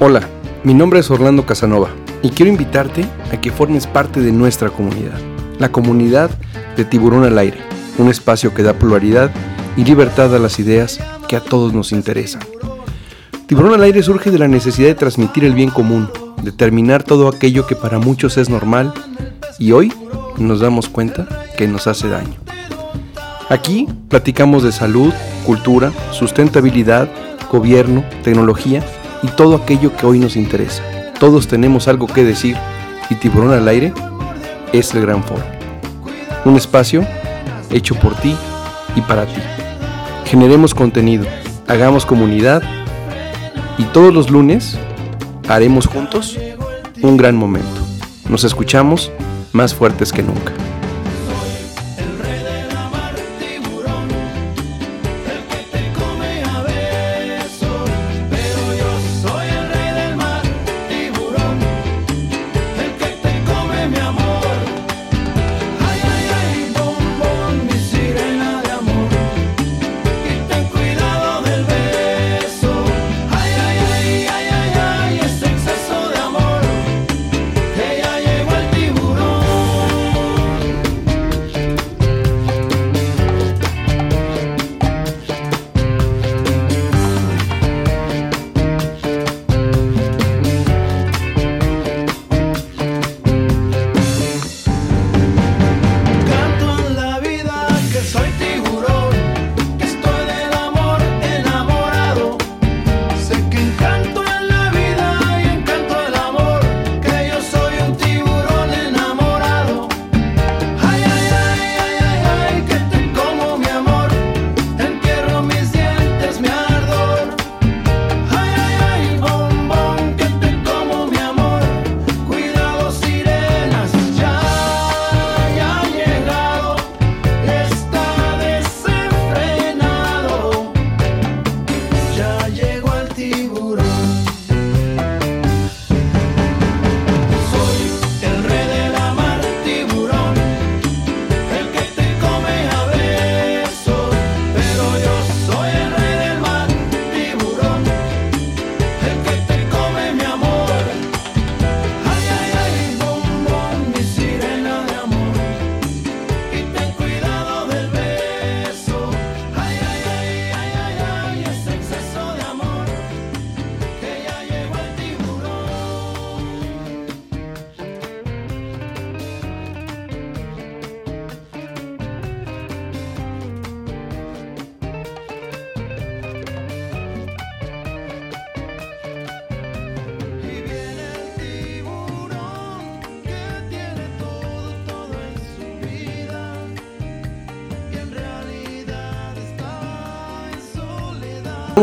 Hola, mi nombre es Orlando Casanova y quiero invitarte a que formes parte de nuestra comunidad, la comunidad de Tiburón al Aire, un espacio que da pluralidad y libertad a las ideas que a todos nos interesan. Tiburón al Aire surge de la necesidad de transmitir el bien común, determinar todo aquello que para muchos es normal y hoy nos damos cuenta que nos hace daño. Aquí platicamos de salud, cultura, sustentabilidad, gobierno, tecnología y todo aquello que hoy nos interesa. Todos tenemos algo que decir y Tiburón al Aire es el gran foro. Un espacio hecho por ti y para ti. Generemos contenido, hagamos comunidad y todos los lunes haremos juntos un gran momento. Nos escuchamos más fuertes que nunca.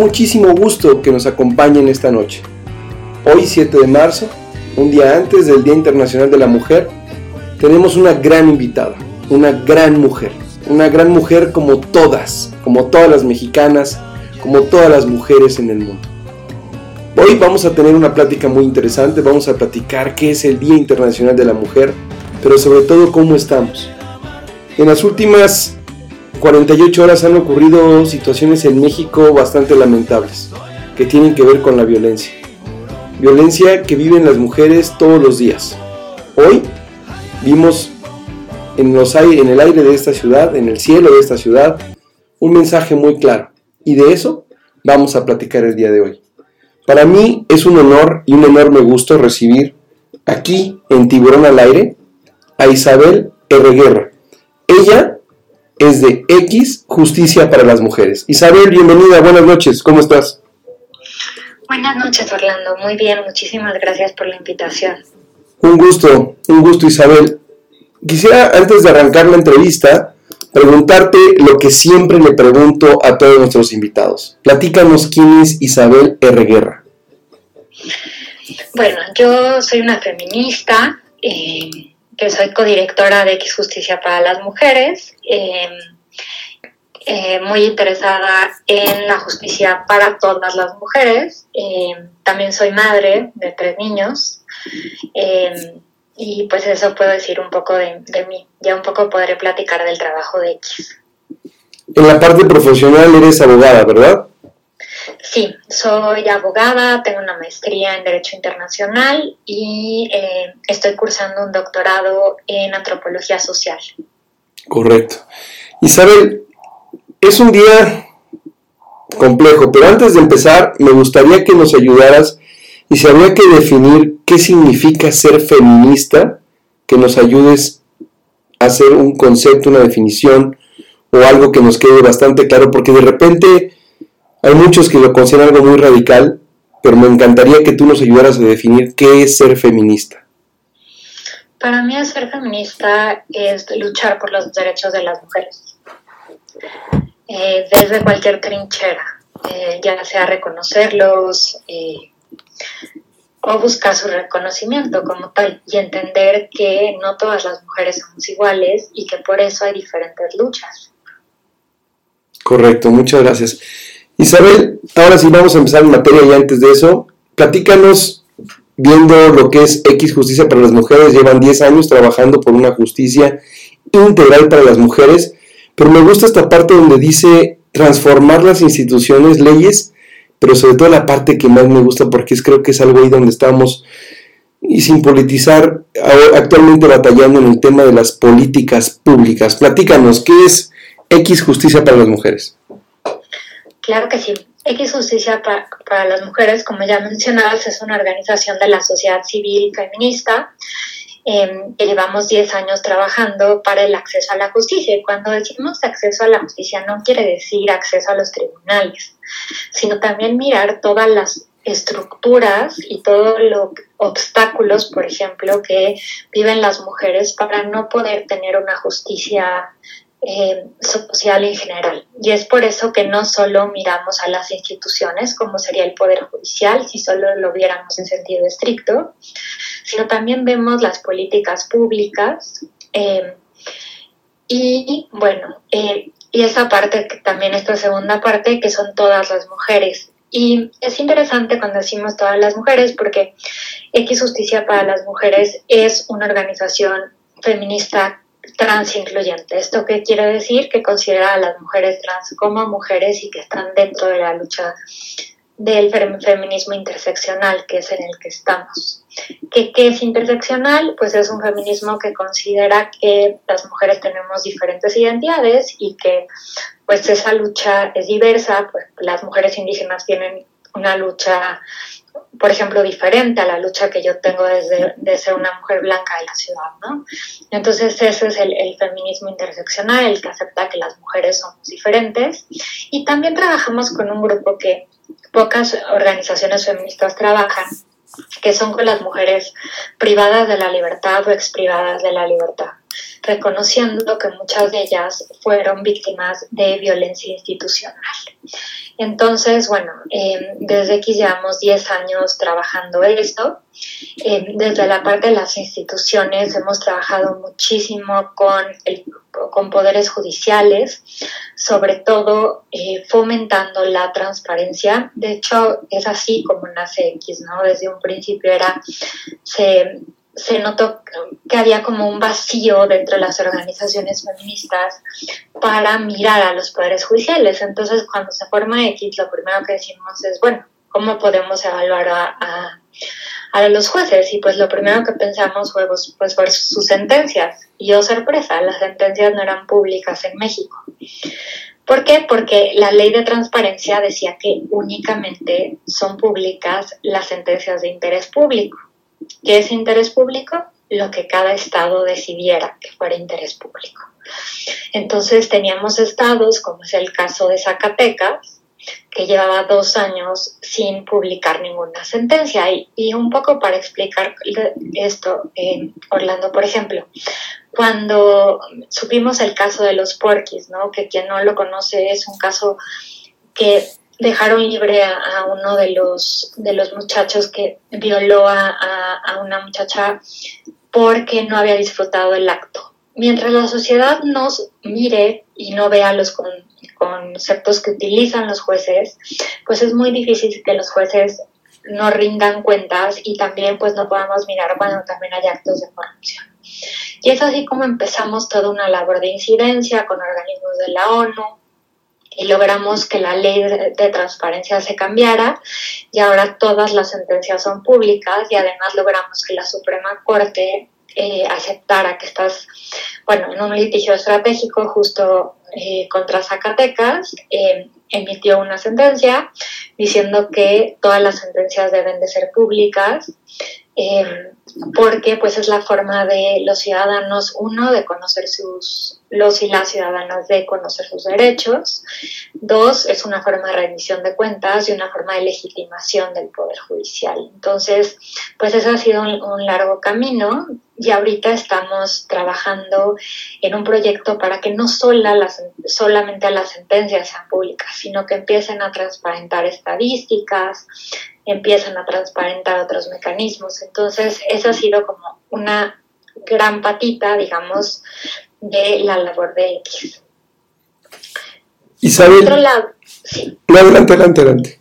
Muchísimo gusto que nos acompañen esta noche. Hoy 7 de marzo, un día antes del Día Internacional de la Mujer, tenemos una gran invitada, una gran mujer, una gran mujer como todas, como todas las mexicanas, como todas las mujeres en el mundo. Hoy vamos a tener una plática muy interesante, vamos a platicar qué es el Día Internacional de la Mujer, pero sobre todo cómo estamos. En las últimas 48 horas han ocurrido situaciones en México bastante lamentables, que tienen que ver con la violencia. Violencia que viven las mujeres todos los días. Hoy vimos en, los, en el aire de esta ciudad, en el cielo de esta ciudad, un mensaje muy claro. Y de eso vamos a platicar el día de hoy. Para mí es un honor y un enorme gusto recibir aquí en Tiburón al Aire a Isabel R. Guerra. Ella es de X Justicia para las Mujeres. Isabel, bienvenida, buenas noches, ¿cómo estás? Buenas noches, Orlando. Muy bien, muchísimas gracias por la invitación. Un gusto, un gusto, Isabel. Quisiera, antes de arrancar la entrevista, preguntarte lo que siempre le pregunto a todos nuestros invitados. Platícanos quién es Isabel R. Guerra. Bueno, yo soy una feminista. Eh, que soy codirectora de X Justicia para las Mujeres, em, eh, muy interesada en la justicia para todas las mujeres. Em, también soy madre de tres niños. Em, y pues eso puedo decir un poco de, de, mí. Ya un poco podré platicar del trabajo de X. En la parte profesional eres abogada, ¿verdad? Sí, soy abogada, tengo una maestría en Derecho Internacional y eh, estoy cursando un doctorado en Antropología Social. Correcto. Isabel, es un día complejo, pero antes de empezar me gustaría que nos ayudaras y si habría que definir qué significa ser feminista, que nos ayudes a hacer un concepto, una definición o algo que nos quede bastante claro, porque de repente hay muchos que lo consideran algo muy radical, pero me encantaría que tú nos ayudaras a definir qué es ser feminista. Para mí ser feminista es luchar por los derechos de las mujeres, eh, desde cualquier trinchera, eh, ya sea reconocerlos eh, o buscar su reconocimiento como tal y entender que no todas las mujeres somos iguales y que por eso hay diferentes luchas. Correcto, muchas gracias. Isabel, ahora sí vamos a empezar en materia y antes de eso, platícanos viendo lo que es X Justicia para las Mujeres, llevan 10 años trabajando por una justicia integral para las mujeres, pero me gusta esta parte donde dice transformar las instituciones, leyes, pero sobre todo la parte que más me gusta porque es, creo que es algo ahí donde estamos y sin politizar, actualmente batallando en el tema de las políticas públicas. Platícanos, ¿qué es X Justicia para las Mujeres? Claro que sí. X Justicia para, las Mujeres, como ya mencionabas, es una organización de la sociedad civil feminista em, que llevamos 10 años trabajando para el acceso a la justicia. Y cuando decimos acceso a la justicia no quiere decir acceso a los tribunales, sino también mirar todas las estructuras y todos los obstáculos, por ejemplo, que viven las mujeres para no poder tener una justicia eh, social en general. Y es por eso que no solo miramos a las instituciones, como sería el Poder Judicial, si solo lo viéramos en sentido estricto, sino también vemos las políticas públicas. Eh, y bueno, eh, y esa parte, que también esta segunda parte, que son todas las mujeres. Y es interesante cuando decimos todas las mujeres, porque X Justicia para las Mujeres es una organización feminista trans incluyente. ¿Esto qué quiere decir? Que considera a las mujeres trans como mujeres y que están dentro de la lucha del feminismo interseccional, que es en el que estamos. ¿Qué, ¿Qué, es interseccional? Pues es un feminismo que considera que las mujeres tenemos diferentes identidades y que pues esa lucha es diversa, pues las mujeres indígenas tienen una lucha por ejemplo, diferente a la lucha que yo tengo desde de ser una mujer blanca de la ciudad, ¿no? Entonces ese es el, el, feminismo interseccional, el que acepta que las mujeres somos diferentes. Y también trabajamos con un grupo que pocas organizaciones feministas trabajan, que son con las mujeres privadas de la libertad o exprivadas de la libertad, reconociendo que muchas de ellas fueron víctimas de violencia institucional. Entonces, bueno, eh, desde que llevamos 10 años trabajando esto. Eh, desde la parte de las instituciones hemos trabajado muchísimo con, con poderes judiciales, sobre todo eh, fomentando la transparencia. De hecho, es así como nace X, ¿no? Desde un principio era, se, se notó que había como un vacío dentro de las organizaciones feministas para mirar a los poderes judiciales. Entonces, cuando se forma X, lo primero que decimos es, bueno, ¿cómo podemos evaluar a, a, los jueces? Y pues lo primero que pensamos fue pues, pues, por sus sentencias. Y oh sorpresa, las sentencias no eran públicas en México. ¿Por qué? Porque la ley de transparencia decía que únicamente son públicas las sentencias de interés público. ¿Qué es interés público? Lo que cada estado decidiera que fuera interés público. Entonces teníamos estados, como es el caso de Zacatecas, que llevaba dos años sin publicar ninguna sentencia. Y, un poco para explicar esto, Orlando, por ejemplo, cuando supimos el caso de los porquis, ¿no? que quien no lo conoce es un caso que dejaron libre a, uno de los, de los muchachos que violó a, a, una muchacha porque no había disfrutado el acto. Mientras la sociedad nos mire y no vea los conceptos que utilizan los jueces, pues es muy difícil que los jueces no rindan cuentas y también pues no podamos mirar cuando también hay actos de corrupción. Y es así como empezamos toda una labor de incidencia con organismos de la ONU, y logramos que la ley de, transparencia se cambiara y ahora todas las sentencias son públicas y además logramos que la Suprema Corte eh, aceptara que estás, bueno, en un litigio estratégico justo eh, contra Zacatecas, eh, emitió una sentencia diciendo que todas las sentencias deben de ser públicas porque pues es la forma de los ciudadanos, uno, de conocer sus, los y las ciudadanas de conocer sus derechos, dos, es una forma de rendición de cuentas y una forma de legitimación del Poder Judicial. Entonces, pues ese ha sido un, largo camino y ahorita estamos trabajando en un proyecto para que no sola las, solamente las sentencias sean públicas, sino que empiecen a transparentar estadísticas, empiezan a transparentar otros mecanismos. Entonces, esa ha sido como una gran patita, digamos, de la labor de X. Isabel. Por otro lado, sí. adelante, adelante, adelante.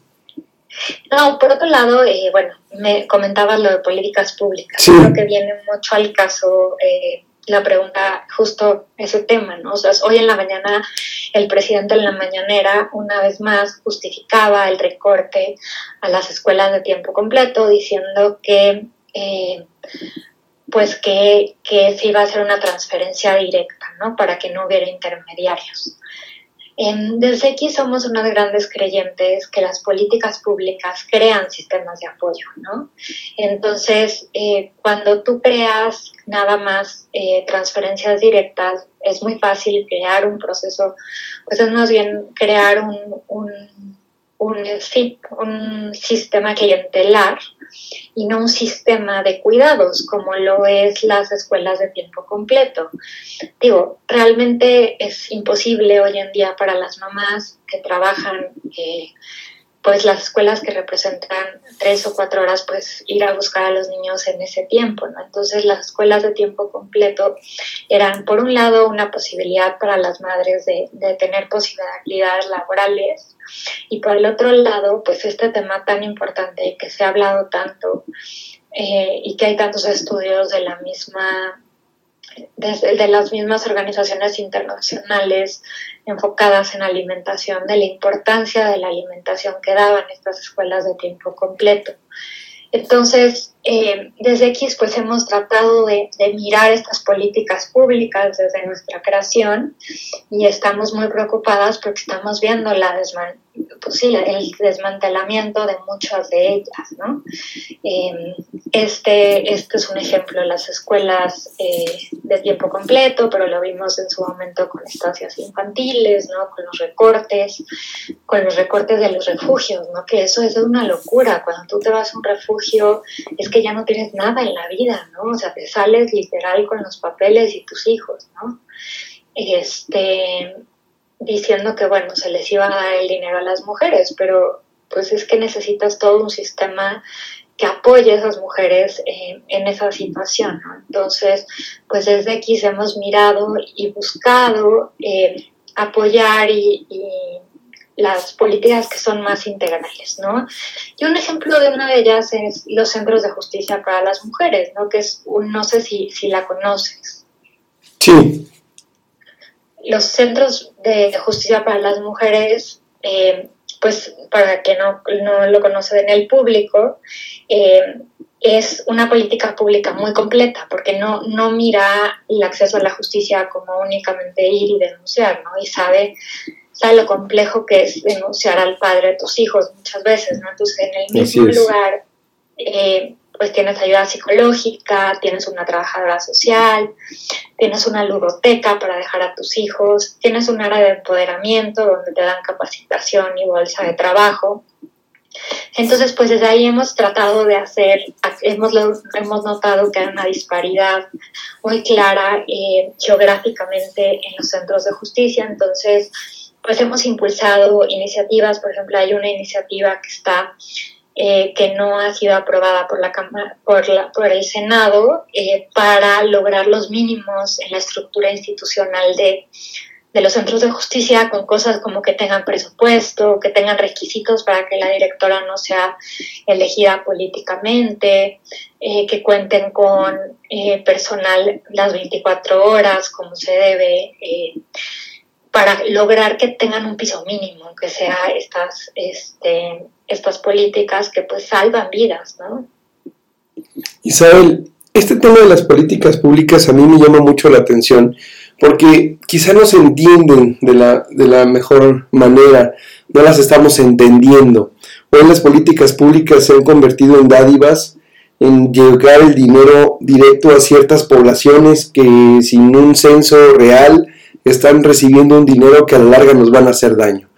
No, por otro lado, eh, bueno, me comentabas lo de políticas públicas. Creo que viene mucho al caso eh, la pregunta, justo ese tema, ¿no? O sea, hoy en la mañana el presidente en la mañanera una vez más justificaba el recorte a las escuelas de tiempo completo diciendo que eh, pues que, que se iba a hacer una transferencia directa, ¿no? Para que no hubiera intermediarios. Desde aquí somos unas grandes creyentes que las políticas públicas crean sistemas de apoyo, ¿no? Entonces, eh, cuando tú creas nada más eh, transferencias directas, es muy fácil crear un proceso, pues es más bien crear un, un, un, un sistema clientelar y no un sistema de cuidados como lo es las escuelas de tiempo completo. Digo, realmente es imposible hoy en día para las mamás que trabajan pues las escuelas que representan tres o cuatro horas, pues ir a buscar a los niños en ese tiempo, ¿no? Entonces las escuelas de tiempo completo eran, por un lado, una posibilidad para las madres de, de tener posibilidades laborales y por el otro lado, pues este tema tan importante que se ha hablado tanto eh, y que hay tantos estudios de la misma desde de las mismas organizaciones internacionales enfocadas en alimentación, de la importancia de la alimentación que daban estas escuelas de tiempo completo. Entonces, eh, desde X pues hemos tratado de, mirar estas políticas públicas desde nuestra creación y estamos muy preocupadas porque estamos viendo la pues el desmantelamiento de muchas de ellas. ¿no? Em, este, este es un ejemplo las escuelas eh, de tiempo completo, pero lo vimos en su momento con estancias infantiles, ¿no? con los recortes, con los recortes de los refugios, ¿no? que eso es una locura. Cuando tú te vas a un refugio es que ya no tienes nada en la vida, ¿no? O sea, te sales literal con los papeles y tus hijos, ¿no? Este, diciendo que, bueno, se les iba a dar el dinero a las mujeres, pero pues es que necesitas todo un sistema que apoye a esas mujeres en esa situación. ¿no? Entonces, pues desde aquí hemos mirado y buscado eh, apoyar y, las políticas que son más integrales, ¿no? Y un ejemplo de una de ellas es los centros de justicia para las mujeres, ¿no? Que es, un, no sé si, si la conoces. Sí. Los centros de justicia para las mujeres, eh, pues para que no, no, lo conocen en el público, eh, es una política pública muy completa, porque no, no mira el acceso a la justicia como únicamente ir y denunciar, ¿no? Y sabe sabe lo complejo que es denunciar al padre de tus hijos muchas veces, ¿no? Entonces, en el mismo lugar, eh, pues tienes ayuda psicológica, tienes una trabajadora social, tienes una ludoteca para dejar a tus hijos, tienes un área de empoderamiento donde te dan capacitación y bolsa de trabajo. Entonces, pues desde ahí hemos tratado de hacer, hemos, hemos notado que hay una disparidad muy clara eh, geográficamente en los centros de justicia, entonces pues hemos impulsado iniciativas, por ejemplo, hay una iniciativa que está eh, que no ha sido aprobada por la Cámara, por, la, por el Senado eh, para lograr los mínimos en la estructura institucional de, de, los centros de justicia con cosas como que tengan presupuesto, que tengan requisitos para que la directora no sea elegida políticamente, eh, que cuenten con personal las 24 horas como se debe para lograr que tengan un piso mínimo, que sea estas, este, estas políticas que pues salvan vidas, ¿no? Isabel, este tema de las políticas públicas a mí me llama mucho la atención porque quizá no se entienden de la, de la mejor manera, no las estamos entendiendo. Hoy las políticas públicas se han convertido en dádivas, en llegar el dinero directo a ciertas poblaciones que sin un censo real están recibiendo un dinero que a la larga nos van a hacer daño.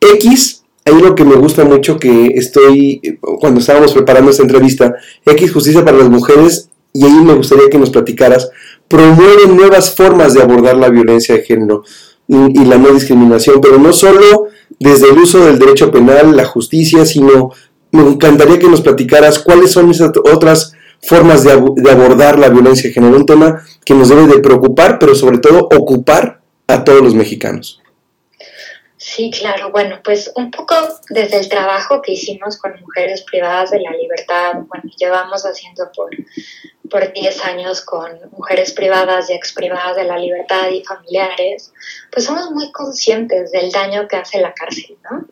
X, hay lo que me gusta mucho que estoy, cuando estábamos preparando esta entrevista, X Justicia para las Mujeres, y ahí me gustaría que nos platicaras, promueve nuevas formas de abordar la violencia de género y, la no discriminación, pero no solo desde el uso del derecho penal, la justicia, sino me encantaría que nos platicaras cuáles son esas otras formas de, de, abordar la violencia de género, un tema que nos debe de preocupar, pero sobre todo ocupar a todos los mexicanos. Sí, claro. Bueno, pues un poco desde el trabajo que hicimos con mujeres privadas de la libertad, bueno, llevamos haciendo por, por 10 años con mujeres privadas y ex privadas de la libertad y familiares, pues somos muy conscientes del daño que hace la cárcel, ¿no?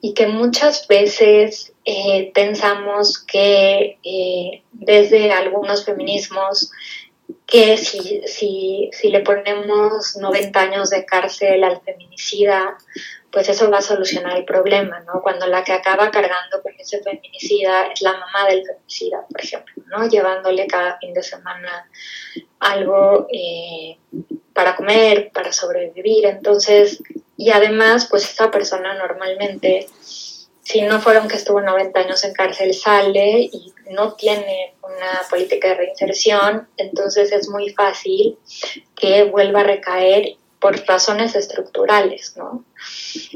Y que muchas veces eh, pensamos que eh, desde algunos feminismos que si, si, si le ponemos 90 años de cárcel al feminicida, pues eso va a solucionar el problema, ¿no? Cuando la que acaba cargando con ese feminicida es la mamá del feminicida, por ejemplo, ¿no? Llevándole cada fin de semana algo eh, para comer, para sobrevivir. Entonces, y además, pues esta persona normalmente si no fueron que estuvo 90 años en cárcel, sale y no tiene una política de reinserción, entonces es muy fácil que vuelva a recaer por razones estructurales, ¿no?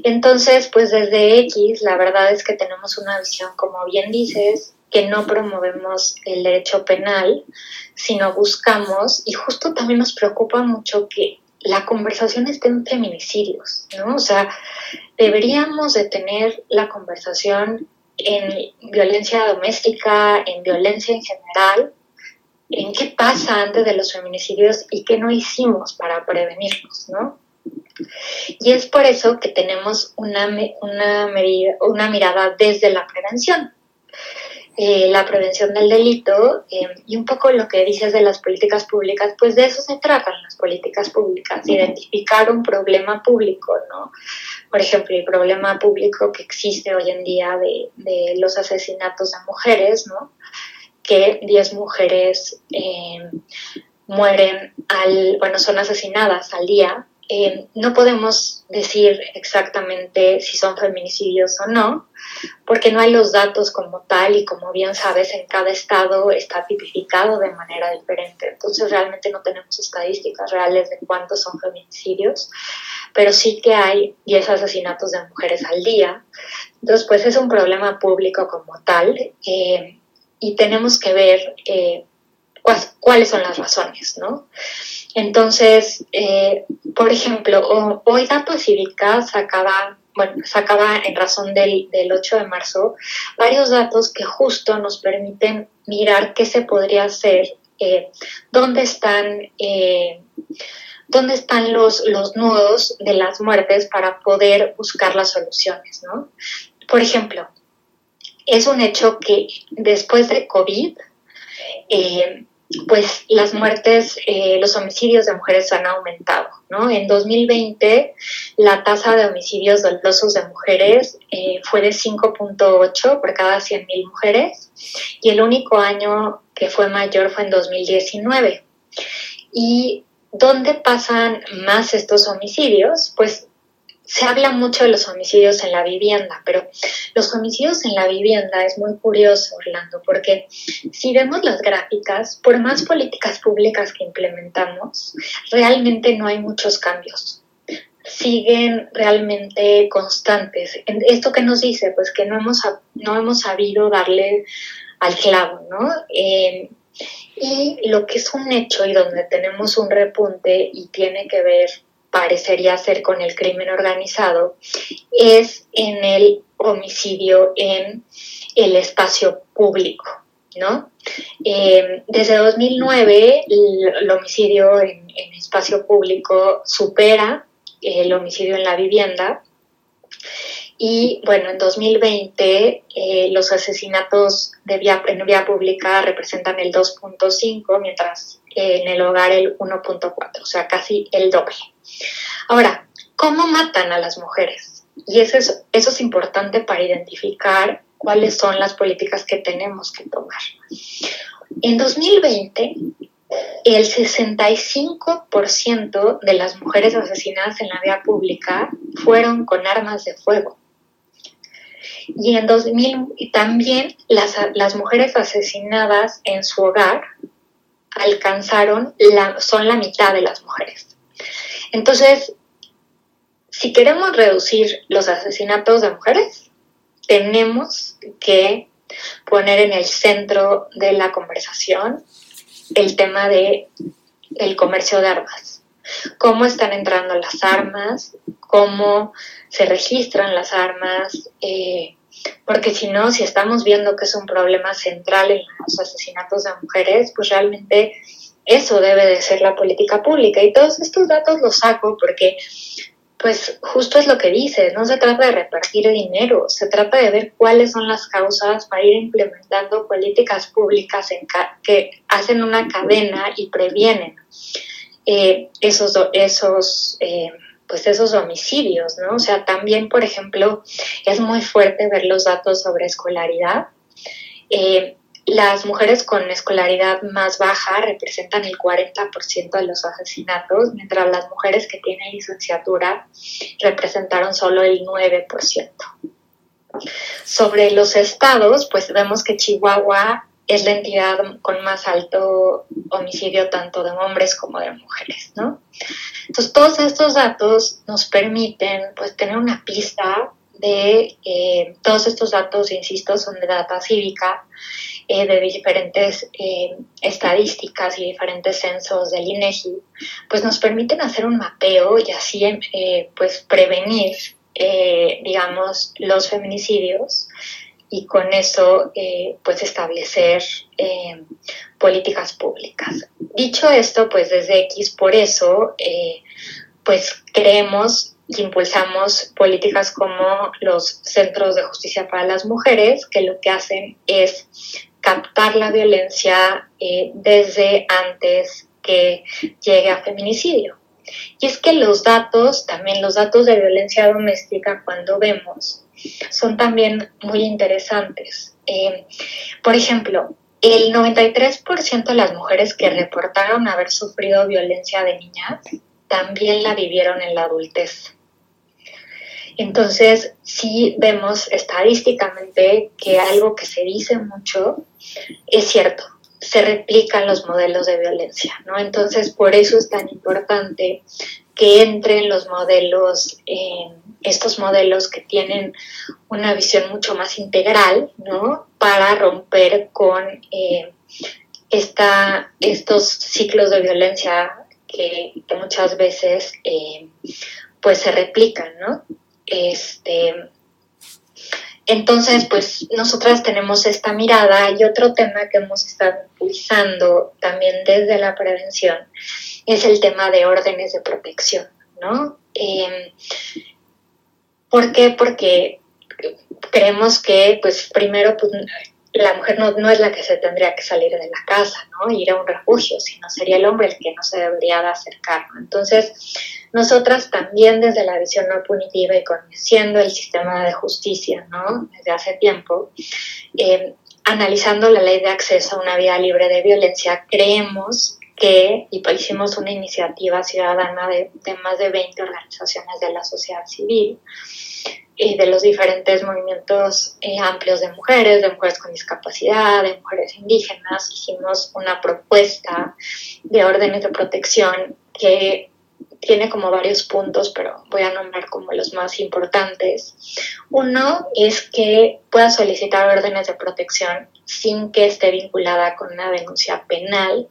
Entonces, pues desde X, la verdad es que tenemos una visión, como bien dices, que no promovemos el derecho penal, sino buscamos, y justo también nos preocupa mucho que la conversación esté en feminicidios, ¿no? O sea, deberíamos de tener la conversación en violencia doméstica, en violencia en general, en qué pasa antes de los feminicidios y qué no hicimos para prevenirlos, ¿no? Y es por eso que tenemos una, una, medida, una mirada desde la prevención. Eh, la prevención del delito eh, y un poco lo que dices de las políticas públicas, pues de eso se tratan las políticas públicas, identificar un problema público, ¿no? Por ejemplo, el problema público que existe hoy en día de, los asesinatos de mujeres, ¿no? Que 10 mujeres eh, mueren al, bueno, son asesinadas al día eh, no podemos decir exactamente si son feminicidios o no, porque no hay los datos como tal y como bien sabes, en cada estado está tipificado de manera diferente. Entonces realmente no tenemos estadísticas reales de cuántos son feminicidios, pero sí que hay 10 asesinatos de mujeres al día. Entonces pues es un problema público como tal eh, y tenemos que ver eh, cuáles son las razones, ¿no? Entonces, eh, por ejemplo, hoy Datos Cívica sacaba, bueno, sacaba en razón del, 8 de marzo varios datos que justo nos permiten mirar qué se podría hacer, eh, dónde están... Eh, dónde están los, los nudos de las muertes para poder buscar las soluciones, ¿no? Por ejemplo, es un hecho que después de COVID, eh, pues las muertes, eh, los homicidios de mujeres han aumentado, ¿no? En 2020 la tasa de homicidios dolosos de mujeres eh, fue de 5.8 por cada 100.000 mujeres y el único año que fue mayor fue en 2019. ¿Y dónde pasan más estos homicidios? Pues se habla mucho de los homicidios en la vivienda, pero los homicidios en la vivienda es muy curioso, Orlando, porque si vemos las gráficas, por más políticas públicas que implementamos, realmente no hay muchos cambios. Siguen realmente constantes. Esto que nos dice, pues que no hemos, no hemos sabido darle al clavo, ¿no? Eh, y lo que es un hecho y donde tenemos un repunte y tiene que ver parecería ser con el crimen organizado, es en el homicidio en el espacio público, ¿no? Eh, desde 2009 el, homicidio en, espacio público supera el homicidio en la vivienda. Y bueno, en 2020 eh, los asesinatos de vía, en vía pública representan el 2.5, mientras en el hogar el 1.4, o sea, casi el doble. Ahora, ¿cómo matan a las mujeres? Y eso es, importante para identificar cuáles son las políticas que tenemos que tomar. En 2020, el 65% de las mujeres asesinadas en la vía pública fueron con armas de fuego. Y en 2000 también las, las mujeres asesinadas en su hogar alcanzaron, son la mitad de las mujeres. Entonces, si queremos reducir los asesinatos de mujeres, tenemos que poner en el centro de la conversación el tema de el comercio de armas. Cómo están entrando las armas, cómo se registran las armas, eh, porque si no, si estamos viendo que es un problema central en los asesinatos de mujeres, pues realmente eso debe de ser la política pública. Y todos estos datos los saco porque, pues justo es lo que dice, no se trata de repartir dinero, se trata de ver cuáles son las causas para ir implementando políticas públicas en que hacen una cadena y previenen eh, esos, esos eh, pues esos homicidios, ¿no? O sea, también, por ejemplo, es muy fuerte ver los datos sobre escolaridad. Eh, las mujeres con escolaridad más baja representan el 40% de los asesinatos, mientras las mujeres que tienen licenciatura representaron solo el 9%. Sobre los estados, pues vemos que Chihuahua es la entidad con más alto homicidio tanto de hombres como de mujeres, ¿no? Entonces, todos estos datos nos permiten, pues, tener una pista de eh, todos estos datos, insisto, son de data cívica, eh, de diferentes eh, estadísticas y diferentes censos del INEGI, pues nos permiten hacer un mapeo y así, pues, prevenir, digamos, los feminicidios y con eso eh, pues establecer eh, políticas públicas. Dicho esto, pues desde X por eso eh, pues creemos y impulsamos políticas como los centros de justicia para las mujeres, que lo que hacen es captar la violencia desde antes que llegue a feminicidio. Y es que los datos, también los datos de violencia doméstica, cuando vemos, son también muy interesantes. Eh, por ejemplo, el 93% de las mujeres que reportaron haber sufrido violencia de niñas también la vivieron en la adultez. Entonces, sí vemos estadísticamente que algo que se dice mucho es cierto, se replican los modelos de violencia, ¿no? Entonces, por eso es tan importante que entren los modelos, eh, estos modelos que tienen una visión mucho más integral, ¿no? Para romper con eh, esta, estos ciclos de violencia que, muchas veces eh, pues se replican, ¿no? Este, entonces, pues nosotras tenemos esta mirada y otro tema que hemos estado utilizando también desde la prevención es el tema de órdenes de protección, ¿no? Em, ¿Por qué? Porque creemos que, pues, primero, pues, la mujer no, no, es la que se tendría que salir de la casa, ¿no? Ir a un refugio, sino sería el hombre el que no se debería de acercar, Entonces, nosotras también desde la visión no punitiva y conociendo el sistema de justicia, ¿no? Desde hace tiempo, em, analizando la ley de acceso a una vida libre de violencia, creemos que, y pues hicimos una iniciativa ciudadana de, más de 20 organizaciones de la sociedad civil y de los diferentes movimientos eh, amplios de mujeres, de mujeres con discapacidad, de mujeres indígenas, hicimos una propuesta de órdenes de protección que tiene como varios puntos, pero voy a nombrar como los más importantes. Uno es que pueda solicitar órdenes de protección sin que esté vinculada con una denuncia penal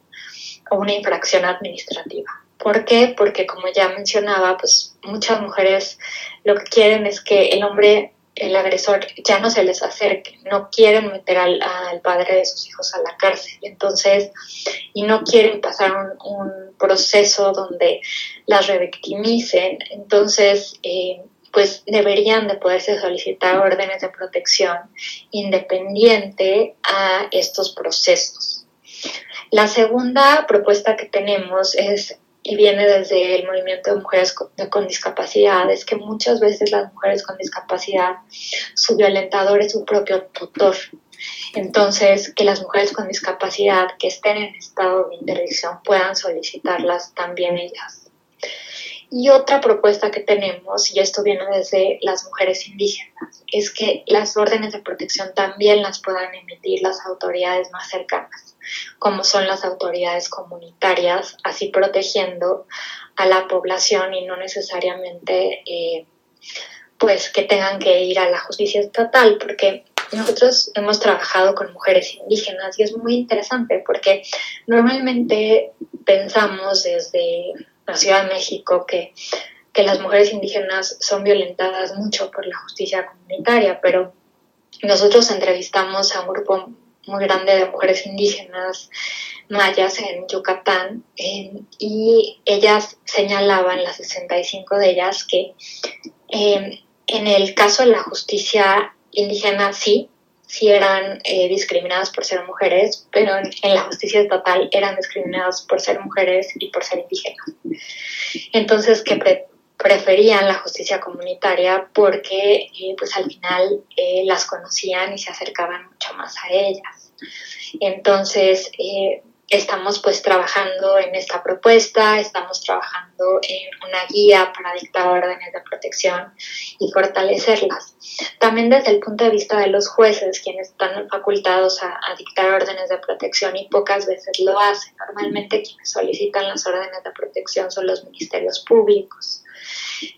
o una infracción administrativa. ¿Por qué? Porque como ya mencionaba, pues muchas mujeres lo que quieren es que el hombre el agresor ya no se les acerque, no quieren meter al, padre de sus hijos a la cárcel, entonces, y no quieren pasar un, proceso donde las revictimicen, entonces, eh, pues deberían de poderse solicitar órdenes de protección independiente a estos procesos. La segunda propuesta que tenemos es y viene desde el movimiento de mujeres con, discapacidad, es que muchas veces las mujeres con discapacidad, su violentador es su propio tutor. Entonces, que las mujeres con discapacidad que estén en estado de interdicción puedan solicitarlas también ellas. Y otra propuesta que tenemos, y esto viene desde las mujeres indígenas, es que las órdenes de protección también las puedan emitir las autoridades más cercanas, como son las autoridades comunitarias, así protegiendo a la población y no necesariamente eh, pues que tengan que ir a la justicia estatal, porque nosotros hemos trabajado con mujeres indígenas y es muy interesante porque normalmente pensamos desde la Ciudad de México que, que las mujeres indígenas son violentadas mucho por la justicia comunitaria, pero nosotros entrevistamos a un grupo muy grande de mujeres indígenas mayas en Yucatán y ellas señalaban, las 65 de ellas, que em, en el caso de la justicia indígena sí, sí eran eh, discriminadas por ser mujeres, pero en, la justicia estatal eran discriminadas por ser mujeres y por ser indígenas. Entonces, que preferían la justicia comunitaria porque eh, pues al final eh, las conocían y se acercaban mucho más a ellas. Entonces, estamos pues trabajando en esta propuesta, estamos trabajando en una guía para dictar órdenes de protección y fortalecerlas. También desde el punto de vista de los jueces, quienes están facultados a, dictar órdenes de protección y pocas veces lo hacen. Normalmente quienes solicitan las órdenes de protección son los ministerios públicos.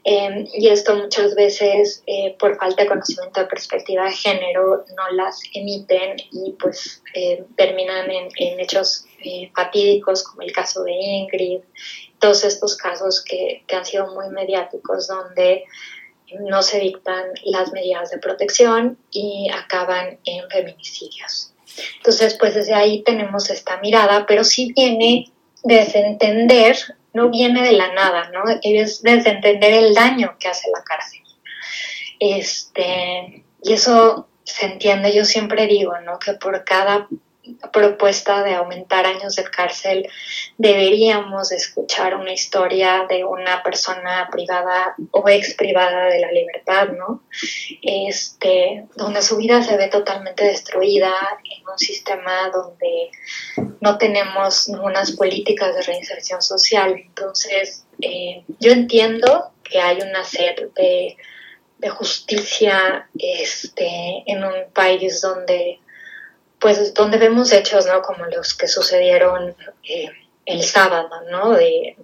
Em, y esto muchas veces eh, por falta de conocimiento de perspectiva de género no las emiten y pues eh, terminan en, hechos eh, fatídicos como el caso de Ingrid, todos estos casos que, que han sido muy mediáticos donde no se dictan las medidas de protección y acaban en feminicidios. Entonces, pues desde ahí tenemos esta mirada, pero sí viene desde entender no viene de la nada, ¿no? Es desde entender el daño que hace la cárcel. Este, y eso se entiende, yo siempre digo, ¿no? Que por cada propuesta de aumentar años de cárcel, deberíamos escuchar una historia de una persona privada o ex privada de la libertad, ¿no? Este, donde su vida se ve totalmente destruida en un sistema donde no tenemos ninguna políticas de reinserción social. Entonces, eh, yo entiendo que hay una sed de, de justicia este, en un país donde pues donde vemos hechos, ¿no? Como los que sucedieron eh, el sábado, ¿no? De,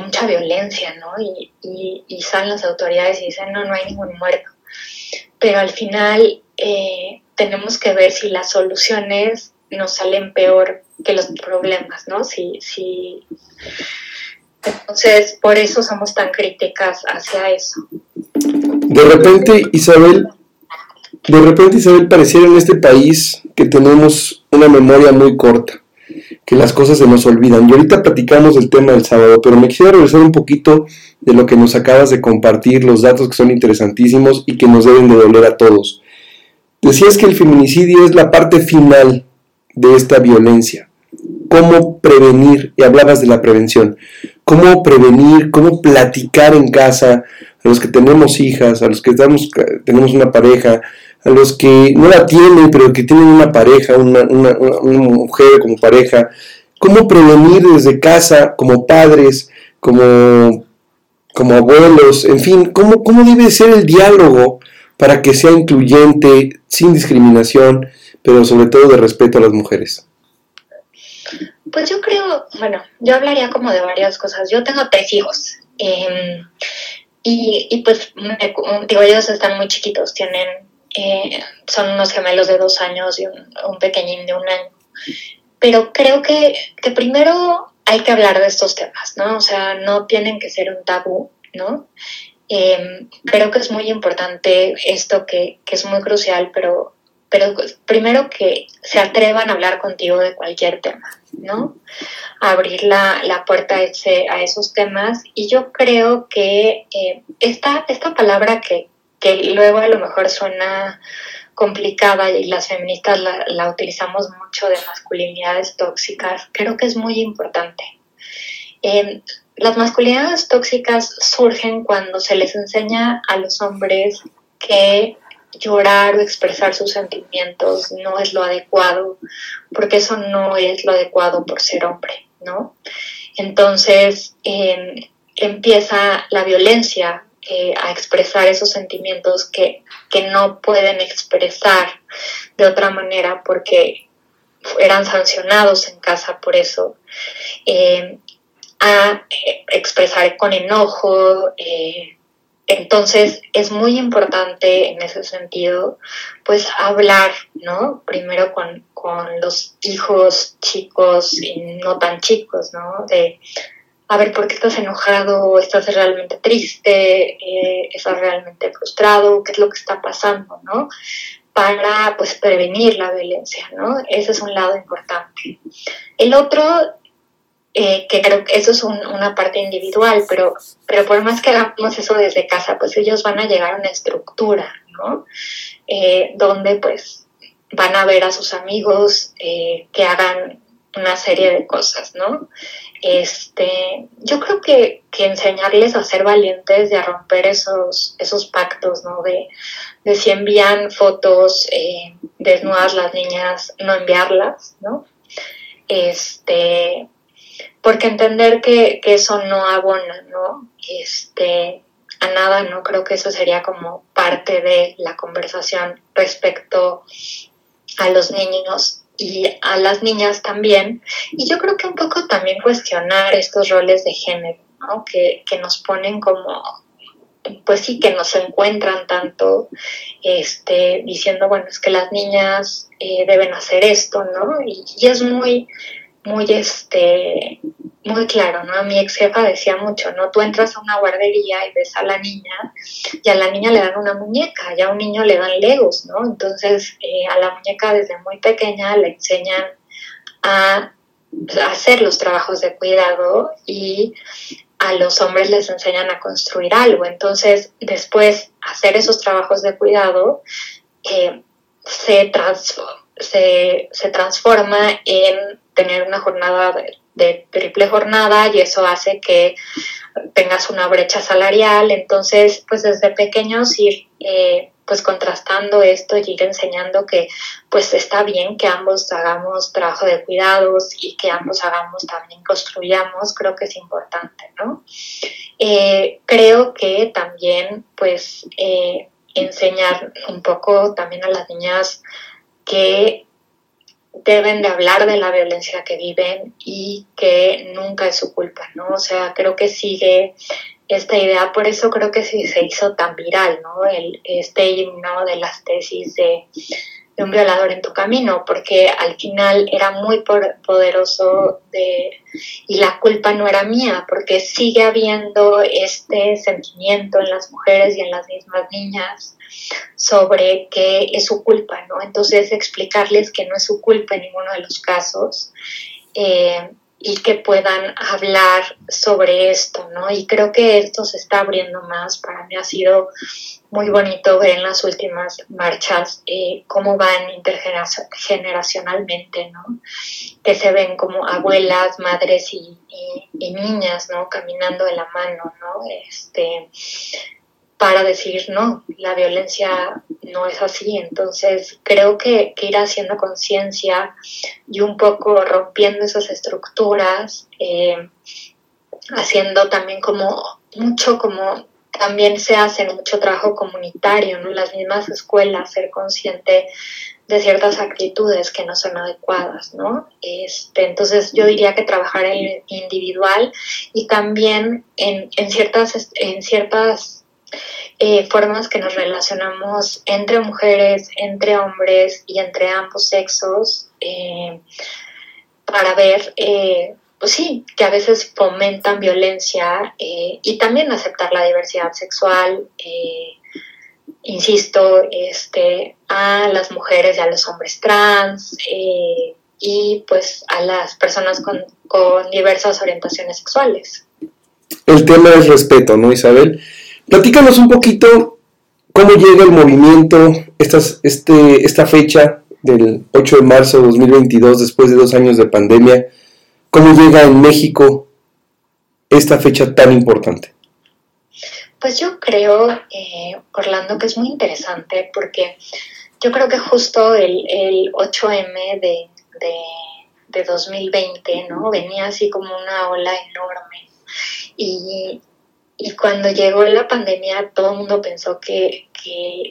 mucha violencia, ¿no? Y, y, salen las autoridades y dicen, no, no hay ningún muerto. Pero al final eh, tenemos que ver si las soluciones nos salen peor que los problemas, ¿no? Si, si... Entonces, por eso somos tan críticas hacia eso. De repente, Isabel, de repente, Isabel, pareciera en este país que tenemos una memoria muy corta, que las cosas se nos olvidan. Y ahorita platicamos del tema del sábado, pero me quisiera regresar un poquito de lo que nos acabas de compartir, los datos que son interesantísimos y que nos deben de doler a todos. Decías que el feminicidio es la parte final de esta violencia. ¿Cómo prevenir? Y hablabas de la prevención. ¿Cómo prevenir? ¿Cómo platicar en casa? A los que tenemos hijas, a los que tenemos una pareja, a los que no la tienen, pero que tienen una pareja, una, mujer como pareja, cómo prevenir desde casa, como padres, como, como abuelos, en fin, cómo, cómo debe ser el diálogo para que sea incluyente, sin discriminación, pero sobre todo de respeto a las mujeres. Pues yo creo, bueno, yo hablaría como de varias cosas. Yo tengo tres hijos. Em, y, y, pues, digo, ellos están muy chiquitos, tienen eh, son unos gemelos de dos años y un, pequeñín de un año. Pero creo que, que, primero hay que hablar de estos temas, ¿no? O sea, no tienen que ser un tabú, ¿no? Em, creo que es muy importante esto que, que, es muy crucial, pero, pero primero que se atrevan a hablar contigo de cualquier tema, ¿no? abrir la, la puerta a, ese, a, esos temas. Y yo creo que eh, esta, esta palabra que, que luego a lo mejor suena complicada y las feministas la, utilizamos mucho de masculinidades tóxicas, creo que es muy importante. Eh, las masculinidades tóxicas surgen cuando se les enseña a los hombres que llorar o expresar sus sentimientos no es lo adecuado, porque eso no es lo adecuado por ser hombre, ¿no? Entonces em, empieza la violencia eh, a expresar esos sentimientos que, que no pueden expresar de otra manera porque eran sancionados en casa por eso. Em, a eh, expresar con enojo. Eh, entonces es muy importante en ese sentido, pues hablar, ¿no? Primero con, con los hijos chicos y no tan chicos, ¿no? A ver, ¿por qué estás enojado? ¿Estás realmente triste? Eh, ¿Estás realmente frustrado? ¿Qué es lo que está pasando, no? Para, pues, prevenir la violencia, ¿no? Ese es un lado importante. El otro eh, que creo que eso es una parte individual, pero, pero por más que hagamos eso desde casa, pues ellos van a llegar a una estructura, ¿no? Eh, donde pues van a ver a sus amigos que hagan una serie de cosas, ¿no? Este, yo creo que, que, enseñarles a ser valientes y a romper esos, esos pactos, ¿no? De, de si envían fotos desnudas las niñas, no enviarlas, ¿no? Este, porque entender que, eso no abona, ¿no? Este, a nada, ¿no? Creo que eso sería como parte de la conversación respecto a los niños y a las niñas también. Y yo creo que un poco también cuestionar estos roles de género, ¿no? Que, nos ponen como, pues sí, que nos encuentran tanto, este, diciendo, bueno, es que las niñas eh, deben hacer esto, ¿no? y es muy muy este muy claro, ¿no? Mi ex jefa decía mucho, ¿no? Tú entras a una guardería y ves a la niña y a la niña le dan una muñeca y a un niño le dan legos, ¿no? Entonces eh, a la muñeca desde muy pequeña le enseñan a hacer los trabajos de cuidado y a los hombres les enseñan a construir algo. Entonces después hacer esos trabajos de cuidado eh, se transforma se, se transforma en tener una jornada de, triple jornada y eso hace que tengas una brecha salarial. Entonces, pues desde pequeños ir eh, pues contrastando esto y ir enseñando que pues está bien que ambos hagamos trabajo de cuidados y que ambos hagamos también construyamos, creo que es importante, ¿no? Eh, creo que también pues eh, enseñar un poco también a las niñas que deben de hablar de la violencia que viven y que nunca es su culpa, ¿no? O sea, creo que sigue esta idea, por eso creo que sí se hizo tan viral, ¿no? El, este himno de las tesis de de un violador en tu camino, porque al final era muy poderoso de, y la culpa no era mía, porque sigue habiendo este sentimiento en las mujeres y en las mismas niñas sobre que es su culpa, ¿no? Entonces explicarles que no es su culpa en ninguno de los casos. Eh, y que puedan hablar sobre esto, ¿no? Y creo que esto se está abriendo más. Para mí ha sido muy bonito ver en las últimas marchas eh, cómo van intergeneracionalmente, ¿no? Que se ven como abuelas, madres y, niñas, ¿no? Caminando de la mano, ¿no? Este, para decir, no, la violencia no es así. Entonces, creo que, ir haciendo conciencia y un poco rompiendo esas estructuras, eh, haciendo también como mucho como también se hace mucho trabajo comunitario, ¿no? Las mismas escuelas, ser consciente de ciertas actitudes que no son adecuadas, ¿no? Este, entonces yo diría que trabajar en individual y también en, en ciertas, en ciertas eh, formas que nos relacionamos entre mujeres, entre hombres y entre ambos sexos eh, para ver eh, pues sí, que a veces fomentan violencia y también aceptar la diversidad sexual, insisto, este, a las mujeres y a los hombres trans y pues a las personas con, con, diversas orientaciones sexuales. El tema es respeto, ¿no, Isabel? Platícanos un poquito cómo llega el movimiento, estas, este, esta fecha del 8 de marzo de 2022, después de dos años de pandemia, cómo llega en México esta fecha tan importante. Pues yo creo, eh, Orlando, que es muy interesante porque yo creo que justo el, el 8M de, de, 2020, ¿no? Venía así como una ola enorme. Y, cuando llegó la pandemia, todo el mundo pensó que,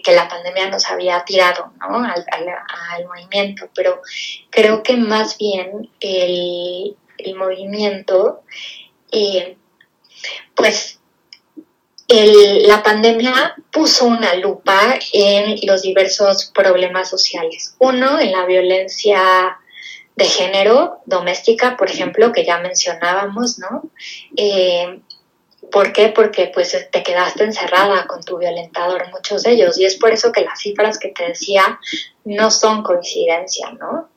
la pandemia nos había tirado, ¿no? Al, al, movimiento, pero creo que más bien el, el movimiento, eh, pues la pandemia puso una lupa en los diversos problemas sociales. Uno, en la violencia de género doméstica, por ejemplo, que ya mencionábamos, ¿no? Eh, ¿Por qué? Porque pues te quedaste encerrada con tu violentador, muchos de ellos, y es por eso que las cifras que te decía no son coincidencia, ¿no?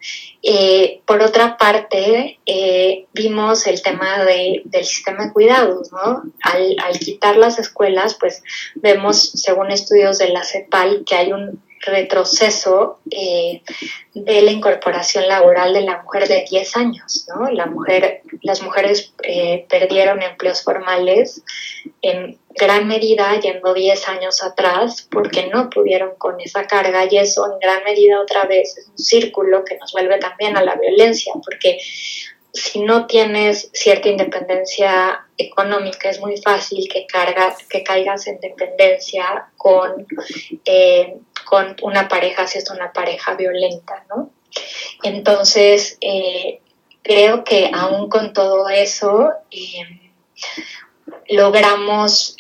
Eh, por otra parte, eh, vimos el tema de, del sistema de cuidados, ¿no? Al, al, quitar las escuelas, pues vemos, según estudios de la CEPAL, que hay un retroceso eh, de la incorporación laboral de la mujer de 10 años, ¿no? Las mujeres eh, perdieron empleos formales en gran medida yendo 10 años atrás porque no pudieron con esa carga y eso en gran medida otra vez es un círculo que nos vuelve también a la violencia porque si no tienes cierta independencia económica, es muy fácil que, que caigas en dependencia con, eh, una pareja, si es una pareja violenta, ¿no? Entonces, eh, creo que aún con todo eso, eh, logramos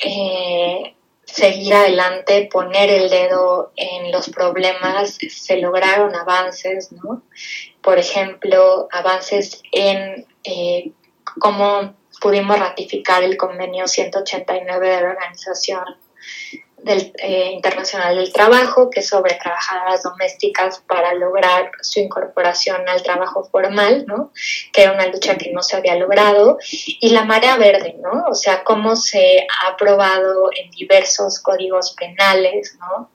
seguir adelante, poner el dedo en los problemas, se lograron avances, ¿no? Por ejemplo, avances en eh, cómo pudimos ratificar el convenio 189 de la Organización del, eh, Internacional del Trabajo, que es sobre trabajadoras domésticas para lograr su incorporación al trabajo formal, ¿no? que era una lucha que no se había logrado, y la marea verde, ¿no? o sea, cómo se ha aprobado en diversos códigos penales ¿no?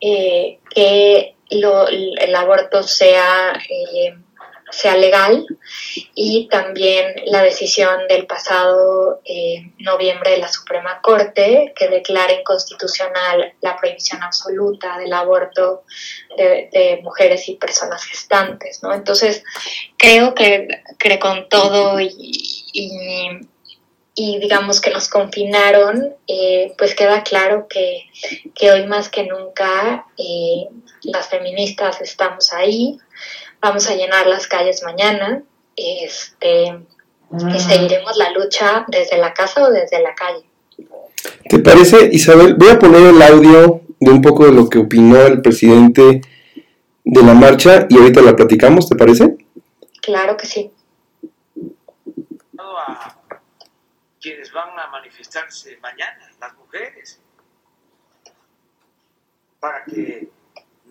Eh, que el aborto sea... Eh, sea legal y también la decisión del pasado eh, noviembre de la Suprema Corte que declara inconstitucional la prohibición absoluta del aborto de, mujeres y personas gestantes. ¿no? Entonces, creo que, que con todo y, y, digamos que nos confinaron, eh, pues queda claro que, que, hoy más que nunca eh, las feministas estamos ahí Vamos a llenar las calles mañana. Este, y ah. seguiremos la lucha desde la casa o desde la calle. ¿Te parece, Isabel? Voy a poner el audio de un poco de lo que opinó el presidente de la marcha y ahorita la platicamos, ¿te parece? Claro que sí. A quienes van a manifestarse mañana, las mujeres, para que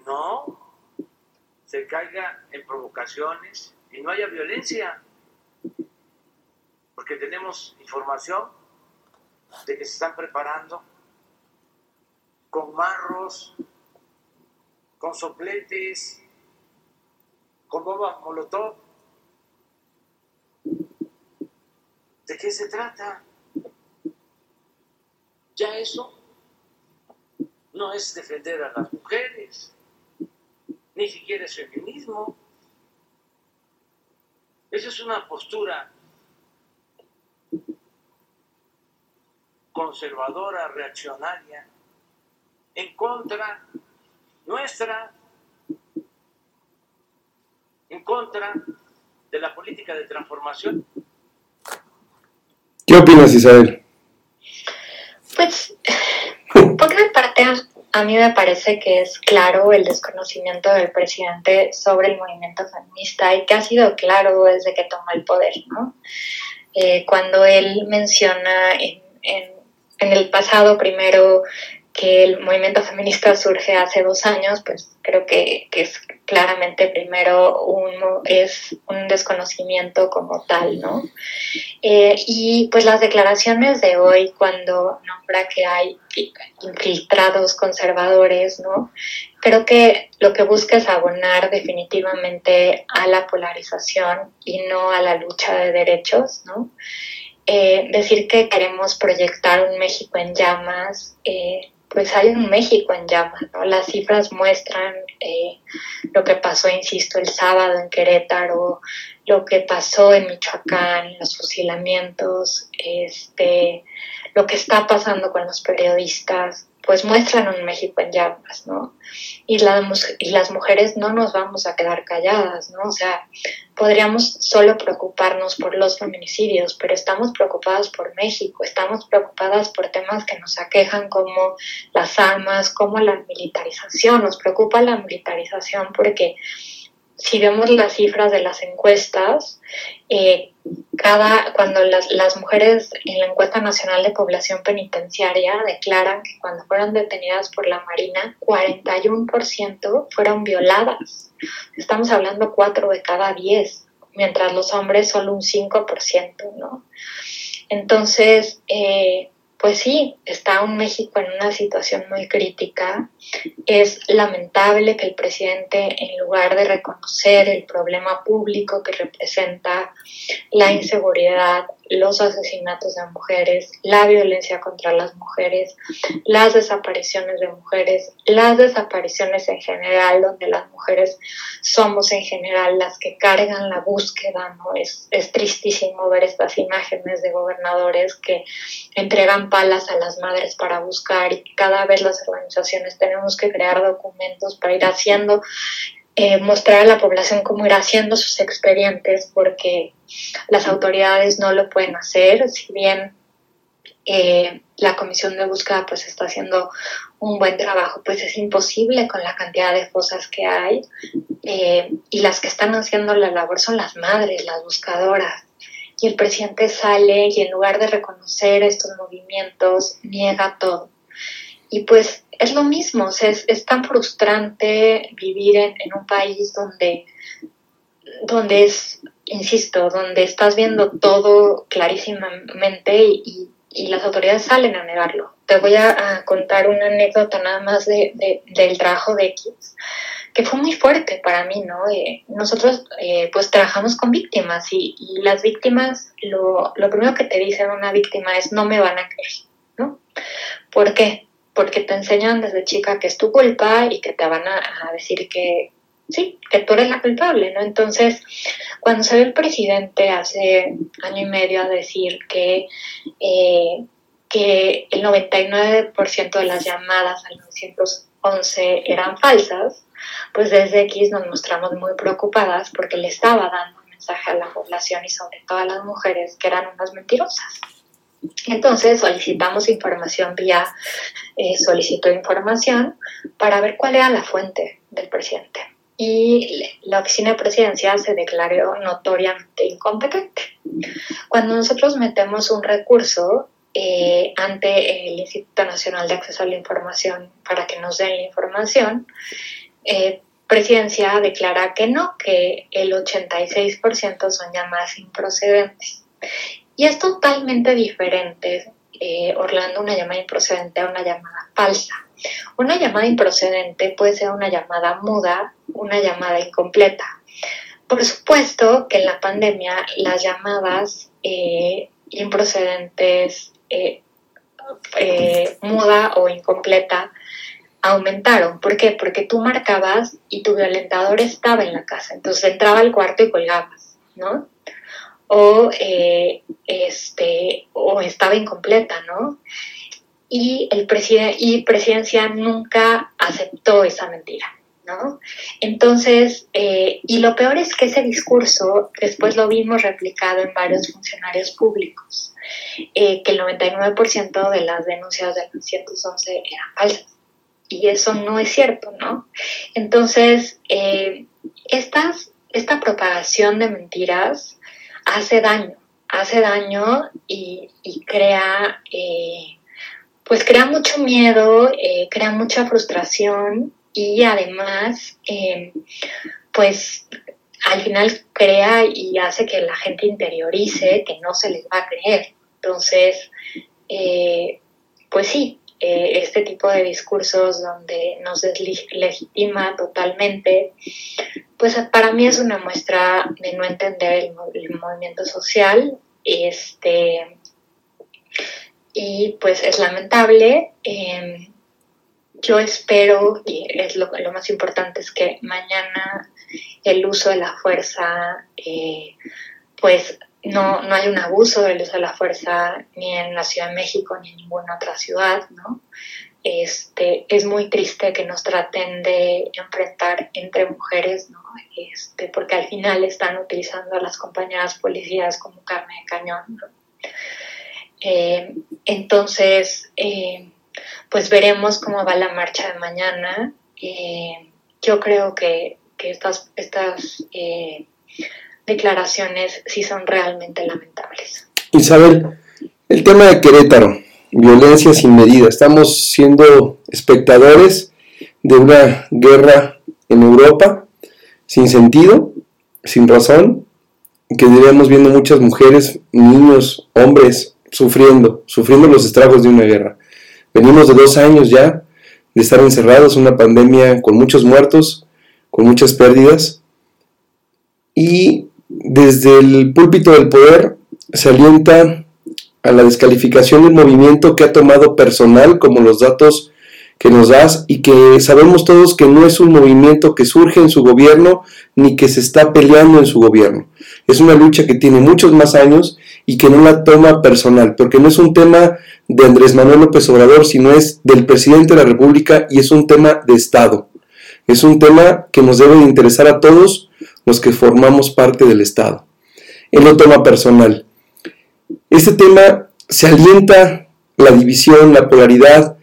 no se caiga en provocaciones y no haya violencia, porque tenemos información de que se están preparando con marros, con sopletes, con bombas molotov. ¿De qué se trata? Ya eso no es defender a las mujeres ni siquiera es feminismo. Esa es una postura conservadora, reaccionaria, en contra nuestra, en contra de la política de transformación. ¿Qué opinas, Isabel? Pues, por gran parte, a mí me parece que es claro el desconocimiento del presidente sobre el movimiento feminista y que ha sido claro desde que tomó el poder, ¿no? Eh, cuando él menciona en, en el pasado primero que el movimiento feminista surge hace dos años, pues creo que, es claramente primero un, es un desconocimiento como tal, ¿no? Eh, y pues las declaraciones de hoy cuando nombra que hay infiltrados conservadores, ¿no? Creo que lo que busca es abonar definitivamente a la polarización y no a la lucha de derechos, ¿no? Eh, decir que queremos proyectar un México en llamas, eh, pues hay un México en llamas, ¿no? Las cifras muestran eh, lo que pasó, insisto, el sábado en Querétaro, lo que pasó en Michoacán, los fusilamientos, este, lo que está pasando con los periodistas, pues muestran un México en llamas, ¿no? Y, las mujeres no nos vamos a quedar calladas, ¿no? O sea, podríamos solo preocuparnos por los feminicidios, pero estamos preocupadas por México, estamos preocupadas por temas que nos aquejan como las armas, como la militarización, nos preocupa la militarización porque si vemos las cifras de las encuestas, eh, cada, cuando las, las, mujeres en la encuesta nacional de población penitenciaria declaran que cuando fueron detenidas por la Marina, 41% fueron violadas. Estamos hablando 4 de cada 10, mientras los hombres solo un 5%, ¿no? Entonces, eh, pues sí, está un México en una situación muy crítica. Es lamentable que el presidente, en lugar de reconocer el problema público que representa la inseguridad, los asesinatos de mujeres, la violencia contra las mujeres, las desapariciones de mujeres, las desapariciones en general, donde las mujeres somos en general las que cargan la búsqueda, ¿no? Es, es tristísimo ver estas imágenes de gobernadores que entregan palas a las madres para buscar y cada vez las organizaciones tenemos que crear documentos para ir haciendo eh, mostrar a la población cómo ir haciendo sus expedientes porque las autoridades no lo pueden hacer, si bien eh, la comisión de búsqueda pues está haciendo un buen trabajo, pues es imposible con la cantidad de fosas que hay eh, y las que están haciendo la labor son las madres, las buscadoras. Y el presidente sale y en lugar de reconocer estos movimientos, niega todo. Y pues es lo mismo, es, tan frustrante vivir en, un país donde, donde es, insisto, donde estás viendo todo clarísimamente y, las autoridades salen a negarlo. Te voy a, contar una anécdota nada más de, del trabajo de X, que fue muy fuerte para mí, ¿no? Eh, nosotros eh, pues trabajamos con víctimas y, las víctimas, lo, lo primero que te dicen una víctima es no me van a creer, ¿no? ¿Por qué? porque te enseñan desde chica que es tu culpa y que te van a, decir que sí, que tú eres la culpable, ¿no? Entonces, cuando se ve el presidente hace año y medio a decir que, eh, que el 99% de las llamadas al 911 eran falsas, pues desde X nos mostramos muy preocupadas porque le estaba dando un mensaje a la población y sobre todo a las mujeres que eran unas mentirosas. Entonces solicitamos información vía eh, solicitó información para ver cuál era la fuente del presidente. Y la oficina de presidencia se declaró notoriamente incompetente. Cuando nosotros metemos un recurso eh, ante el Instituto Nacional de Acceso a la Información para que nos den la información, eh, presidencia declara que no, que el 86% son llamadas improcedentes. Y es totalmente diferente, eh, Orlando, una llamada improcedente a una llamada falsa. Una llamada improcedente puede ser una llamada muda, una llamada incompleta. Por supuesto que en la pandemia las llamadas eh, improcedentes, eh, muda o incompleta, aumentaron. ¿Por qué? Porque tú marcabas y tu violentador estaba en la casa. Entonces entraba al cuarto y colgabas, ¿no? o, eh, este, o estaba incompleta, ¿no? Y, el y presidencia nunca aceptó esa mentira. ¿No? Entonces, eh, y lo peor es que ese discurso después lo vimos replicado en varios funcionarios públicos, eh, que el 99% de las denuncias del 111 eran falsas. y eso no es cierto, ¿no? Entonces, eh, estas, esta propagación de mentiras hace daño, hace daño y, crea, eh, pues crea mucho miedo, crea mucha frustración y además, pues al final crea y hace que la gente interiorice que no se les va a creer. Entonces, pues sí, eh, este tipo de discursos donde nos deslegitima totalmente, pues para mí es una muestra de no entender el, movimiento social. Este, y pues es lamentable. Em, yo espero, y es lo, lo, más importante, es que mañana el uso de la fuerza, eh, pues no, no hay un abuso del uso de la fuerza ni en la Ciudad de México ni en ninguna otra ciudad, ¿no? Este, es muy triste que nos traten de enfrentar entre mujeres, ¿no? Este, porque al final están utilizando a las compañeras policías como carne de cañón, ¿no? Eh, entonces, eh, pues veremos cómo va la marcha de mañana. Eh, yo creo que, que estas, estas declaraciones sí son realmente lamentables. Isabel, el tema de Querétaro, violencia sin medida. Estamos siendo espectadores de una guerra en Europa sin sentido, sin razón, que debemos viendo muchas mujeres, niños, hombres sufriendo, sufriendo los estragos de una guerra. Venimos de dos años ya de estar encerrados, una pandemia con muchos muertos, con muchas pérdidas, y desde el púlpito del poder se alienta a la descalificación del movimiento que ha tomado personal como los datos que nos das y que sabemos todos que no es un movimiento que surge en su gobierno ni que se está peleando en su gobierno. Es una lucha que tiene muchos más años y que no la toma personal, porque no es un tema de Andrés Manuel López Obrador, sino es del presidente de la República y es un tema de Estado. Es un tema que nos debe interesar a todos los que formamos parte del Estado. Él lo toma personal. Este tema se alienta la división, la polaridad,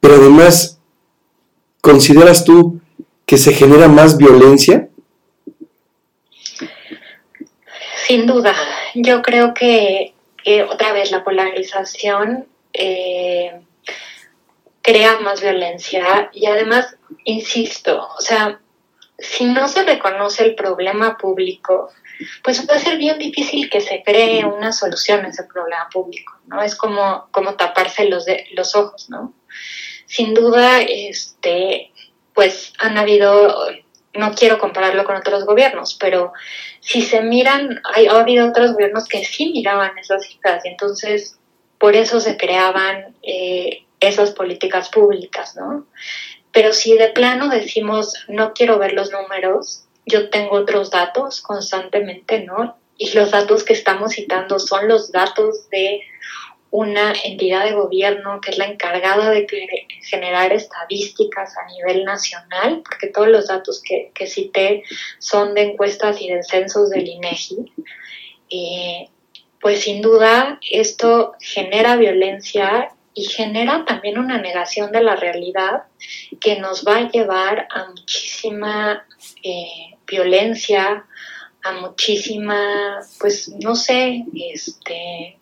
pero además, ¿consideras tú que se genera más violencia? Sin duda, yo creo que, otra vez la polarización eh, crea más violencia y además, insisto, o sea, si no se reconoce el problema público, pues va a ser bien difícil que se cree una solución a ese problema público, ¿no? Es como, como taparse los, de, los ojos, ¿no? Sin duda, este, pues han habido, no quiero compararlo con otros gobiernos, pero si se miran, hay, ha habido otros gobiernos que sí miraban esas cifras y entonces por eso se creaban eh, esas políticas públicas, ¿no? Pero si de plano decimos, no quiero ver los números, yo tengo otros datos constantemente, ¿no? Y los datos que estamos citando son los datos de una entidad de gobierno que es la encargada de generar estadísticas a nivel nacional, porque todos los datos que, cité son de encuestas y de censos del INEGI. Eh, pues sin duda esto genera violencia y genera también una negación de la realidad que nos va a llevar a muchísima eh, violencia, a muchísima, pues no sé, este,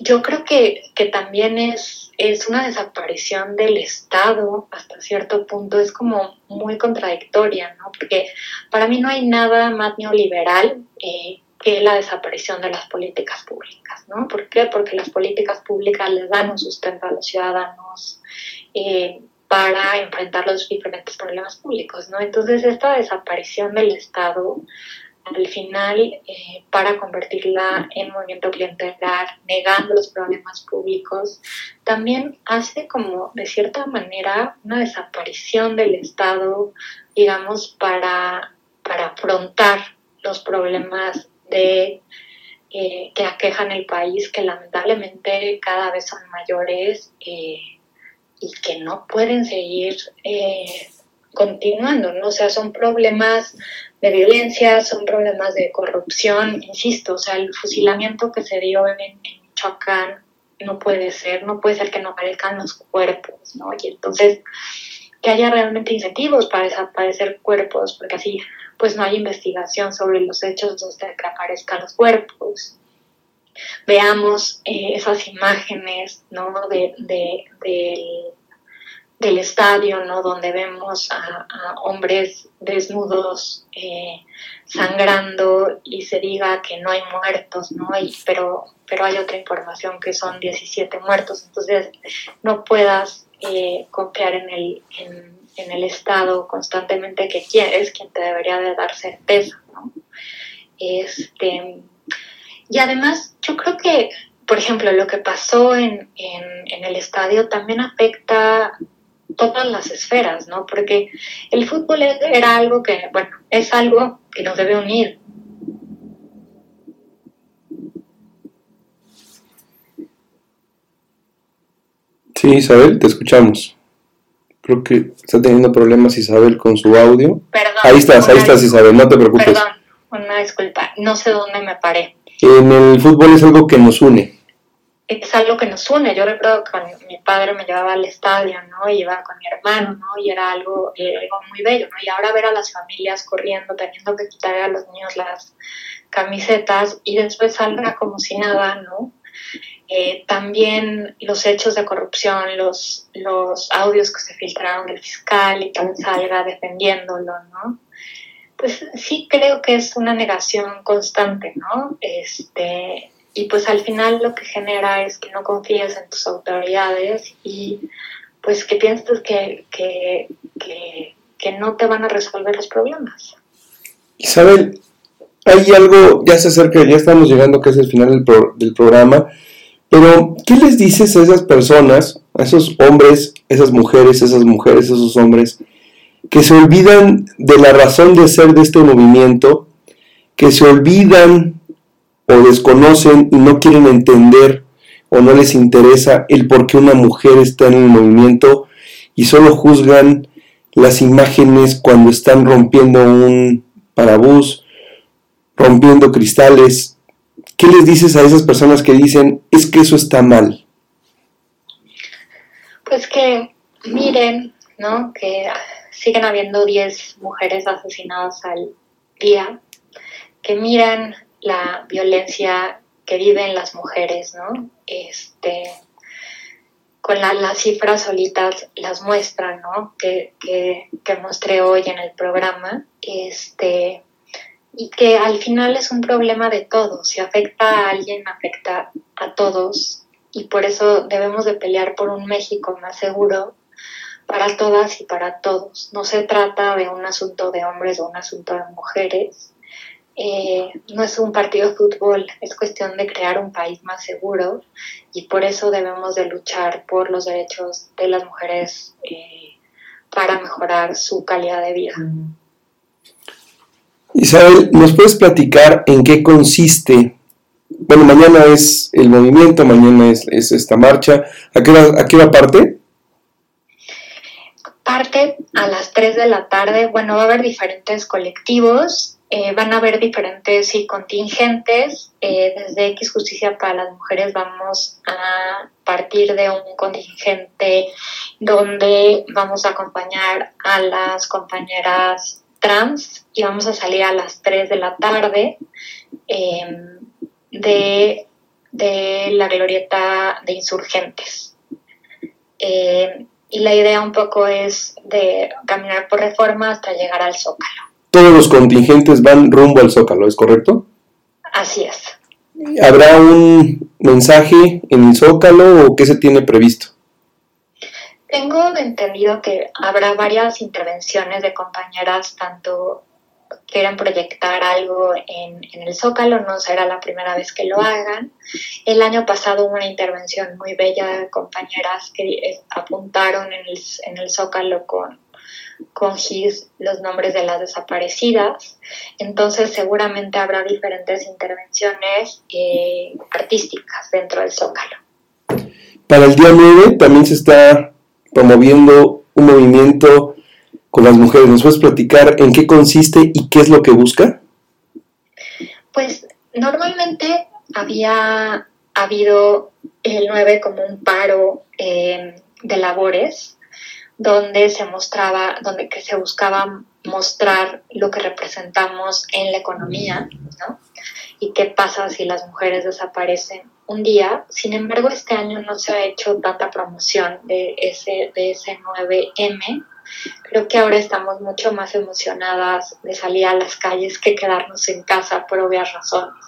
yo creo que, también es, es una desaparición del Estado hasta cierto punto, es como muy contradictoria, ¿no? Porque para mí no hay nada más neoliberal eh, que la desaparición de las políticas públicas, ¿no? ¿Por qué? Porque las políticas públicas les dan un sustento a los ciudadanos eh, para enfrentar los diferentes problemas públicos, ¿no? Entonces esta desaparición del Estado al final eh, para convertirla en movimiento clientelar, negando los problemas públicos, también hace como de cierta manera una desaparición del Estado, digamos, para, para afrontar los problemas de, eh, que aquejan el país, que lamentablemente cada vez son mayores eh, y que no pueden seguir continuando, ¿no? O sea, son problemas de violencia, son problemas de corrupción, insisto, o sea, el fusilamiento que se dio en, Michoacán no puede ser, no puede ser que no aparezcan los cuerpos, ¿no? Y entonces que haya realmente incentivos para desaparecer cuerpos, porque así pues no hay investigación sobre los hechos donde que aparezcan los cuerpos. Veamos eh, esas imágenes, ¿no? De, de, estadio, ¿no? Donde vemos a, hombres desnudos eh, sangrando y se diga que no hay muertos, ¿no? Y, pero, pero hay otra información que son 17 muertos, entonces no puedas eh, confiar en el, en, el Estado constantemente que es quien te debería de dar certeza, ¿no? Este, y además, yo creo que, por ejemplo, lo que pasó en, en el estadio también afecta todas las esferas, ¿no? Porque el fútbol era algo que, bueno, es algo que nos debe unir. Sí, Isabel, te escuchamos. Creo que está teniendo problemas Isabel con su audio. Perdón. Ahí estás, ahí estás Isabel, no te preocupes. Perdón, una disculpa, no sé dónde me paré. En el fútbol es algo que nos une es algo que nos une. Yo recuerdo que mi padre me llevaba al estadio, ¿no? Y iba con mi hermano, ¿no? Y era algo, eh, algo muy bello, ¿no? Y ahora ver a las familias corriendo, teniendo que quitar a los niños las camisetas y después salga como si nada, ¿no? Eh, también los hechos de corrupción, los, los audios que se filtraron del fiscal y que salga defendiéndolo, ¿no? Pues sí creo que es una negación constante, ¿no? Este, y pues al final lo que genera es que no confíes en tus autoridades y pues que piensas que, que, no te van a resolver los problemas. Isabel, hay algo, ya se acerca, ya estamos llegando que es el final del, del programa, pero ¿qué les dices a esas personas, a esos hombres, esas mujeres, esas mujeres, esos hombres, que se olvidan de la razón de ser de este movimiento, que se olvidan o desconocen y no quieren entender o no les interesa el por qué una mujer está en el movimiento y solo juzgan las imágenes cuando están rompiendo un parabús, rompiendo cristales. ¿Qué les dices a esas personas que dicen es que eso está mal? Pues que miren, ¿no? Que siguen habiendo 10 mujeres asesinadas al día, que miren la violencia que viven las mujeres, ¿no? Este, con las cifras solitas las muestran, ¿no? Que, que, que, mostré hoy en el programa, este, y que al final es un problema de todos, si afecta a alguien, afecta a todos, y por eso debemos de pelear por un México más seguro para todas y para todos. No se trata de un asunto de hombres o un asunto de mujeres, eh, no es un partido de fútbol, es cuestión de crear un país más seguro y por eso debemos de luchar por los derechos de las mujeres eh, para mejorar su calidad de vida. Isabel, ¿nos puedes platicar en qué consiste? Bueno, mañana es el movimiento, mañana es, esta marcha. ¿A qué, ¿A qué hora parte? Parte a las 3 de la tarde. Bueno, va a haber diferentes colectivos eh, van a haber diferentes contingentes. Eh, desde X Justicia para las Mujeres vamos a partir de un contingente donde vamos a acompañar a las compañeras trans y vamos a salir a las 3 de la tarde em, de, la glorieta de insurgentes. Em, y la idea un poco es de caminar por reforma hasta llegar al zócalo todos los contingentes van rumbo al Zócalo, ¿es correcto? Así es. ¿Habrá un mensaje en el Zócalo o qué se tiene previsto? Tengo entendido que habrá varias intervenciones de compañeras, tanto quieran proyectar algo en, el Zócalo, no será la primera vez que lo hagan. El año pasado hubo una intervención muy bella de compañeras que eh, apuntaron en el, en el Zócalo con con GIS los nombres de las desaparecidas. Entonces seguramente habrá diferentes intervenciones eh, artísticas dentro del Zócalo. Para el día 9 también se está promoviendo un movimiento con las mujeres. ¿Nos puedes platicar en qué consiste y qué es lo que busca? Pues normalmente había habido el 9 como un paro eh, de labores, donde se mostraba, donde que se buscaba mostrar lo que representamos en la economía, ¿no? Y qué pasa si las mujeres desaparecen un día. Sin embargo, este año no se ha hecho tanta promoción de ese, de ese 9M. Creo que ahora estamos mucho más emocionadas de salir a las calles que quedarnos en casa por obvias razones.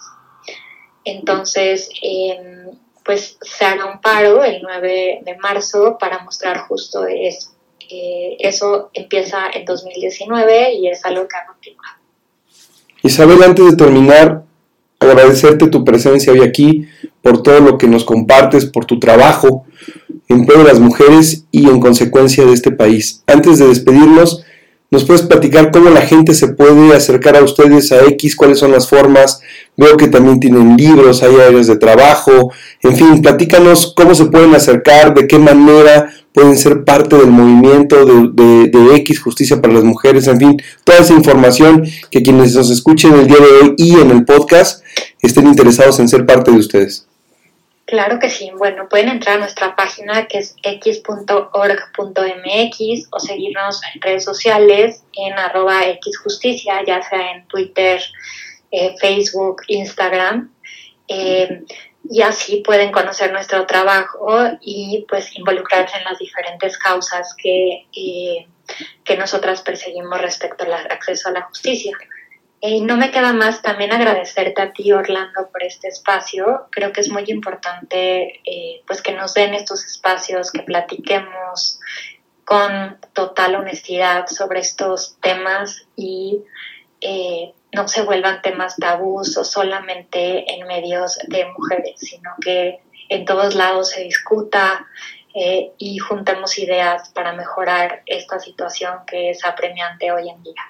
Entonces, em, pues se hará un paro el 9 de marzo para mostrar justo eso. Eh, eso empieza en 2019 y es algo que ha continuado. Isabel, antes de terminar, agradecerte tu presencia hoy aquí, por todo lo que nos compartes, por tu trabajo en pro de las mujeres y en consecuencia de este país. Antes de despedirnos, ¿nos puedes platicar cómo la gente se puede acercar a ustedes a X? ¿Cuáles son las formas? Veo que también tienen libros, hay áreas de trabajo, en fin, platícanos cómo se pueden acercar, de qué manera pueden ser parte del movimiento de, X Justicia para las Mujeres, en fin, toda esa información que quienes nos escuchen el día de hoy y en el podcast estén interesados en ser parte de ustedes. Claro que sí. Bueno, pueden entrar a nuestra página que es x.org.mx o seguirnos en redes sociales en arroba xjusticia, ya sea en Twitter, eh, Facebook, Instagram. Eh, y así pueden conocer nuestro trabajo y pues involucrarse en las diferentes causas que, eh, que nosotras perseguimos respecto al acceso a la justicia. Y no me queda más también agradecerte a ti, Orlando, por este espacio. Creo que es muy importante pues que nos den estos espacios, que platiquemos con total honestidad sobre estos temas y no se vuelvan temas tabús o solamente en medios de mujeres, sino que en todos lados se discuta eh, y juntemos ideas para mejorar esta situación que es apremiante hoy en día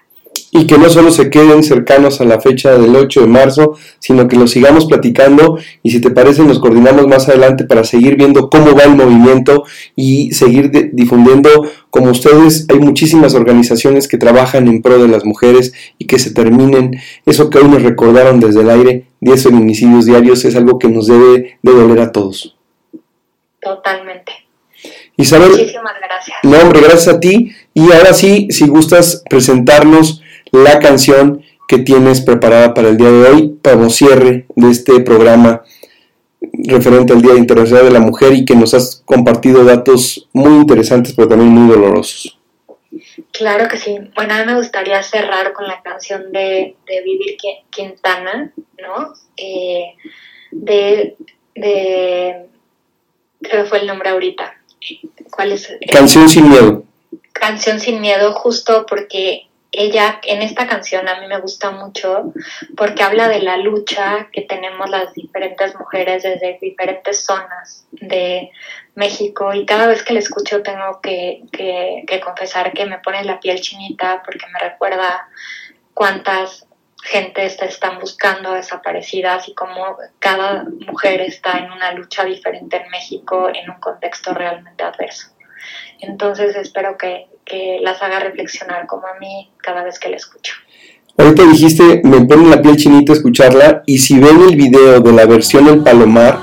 y que no solo se queden cercanos a la fecha del 8 de marzo, sino que lo sigamos platicando y si te parece nos coordinamos más adelante para seguir viendo cómo va el movimiento y seguir difundiendo como ustedes. Hay muchísimas organizaciones que trabajan en pro de las mujeres y que se terminen. Eso que hoy nos recordaron desde el aire, 10 feminicidios diarios, es algo que nos debe de doler a todos. Totalmente. Isabel, Muchísimas gracias. No, hombre, gracias a ti. Y ahora sí, si gustas presentarnos la canción que tienes preparada para el día de hoy, como cierre de este programa referente al Día Internacional de la Mujer y que nos has compartido datos muy interesantes, pero también muy dolorosos. Claro que sí. Bueno, a mí me gustaría cerrar con la canción de, Vivir Quintana, ¿no? Eh, de, de, creo que fue el nombre ahorita. ¿Cuál es? Canción sin miedo. Canción sin miedo, justo porque ella en esta canción a mí me gusta mucho porque habla de la lucha que tenemos las diferentes mujeres desde diferentes zonas de México y cada vez que la escucho tengo que, confesar que me pone la piel chinita porque me recuerda cuántas gentes están buscando desaparecidas y cómo cada mujer está en una lucha diferente en México en un contexto realmente adverso. Entonces espero que, las haga reflexionar como a mí cada vez que la escucho. Ahorita dijiste, me pone la piel chinita escucharla y si ven el video de la versión El Palomar,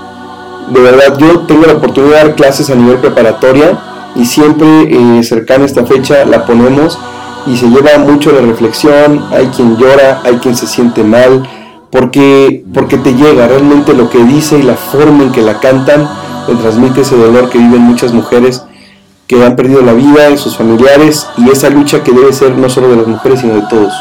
de verdad yo tengo la oportunidad de dar clases a nivel preparatoria y siempre eh, cercana a esta fecha la ponemos y se lleva mucho la reflexión, hay quien llora, hay quien se siente mal, porque, porque te llega realmente lo que dice y la forma en que la cantan, te transmite ese dolor que viven muchas mujeres que han perdido la vida, sus familiares y esa lucha que debe ser no solo de las mujeres sino de todos.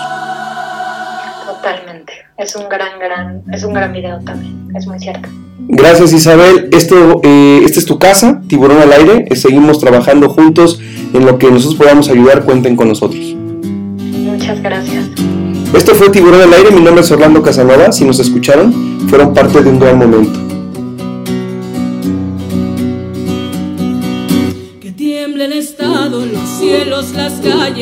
Totalmente, es un gran, gran, es un gran video también, es muy cierto. Gracias Isabel, esto, eh, esta es tu casa, Tiburón al Aire, seguimos trabajando juntos en lo que nosotros podamos ayudar, cuenten con nosotros. Muchas gracias. Esto fue Tiburón al Aire, mi nombre es Orlando Casanova, si nos escucharon, fueron parte de un gran momento.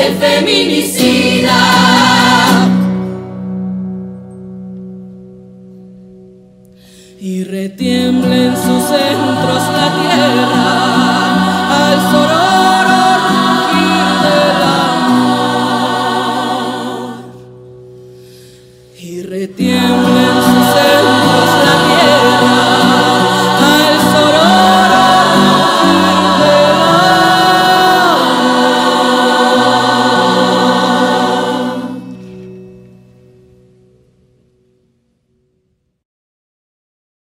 del feminicida. Y retiembla en sus centros la tierra al sol.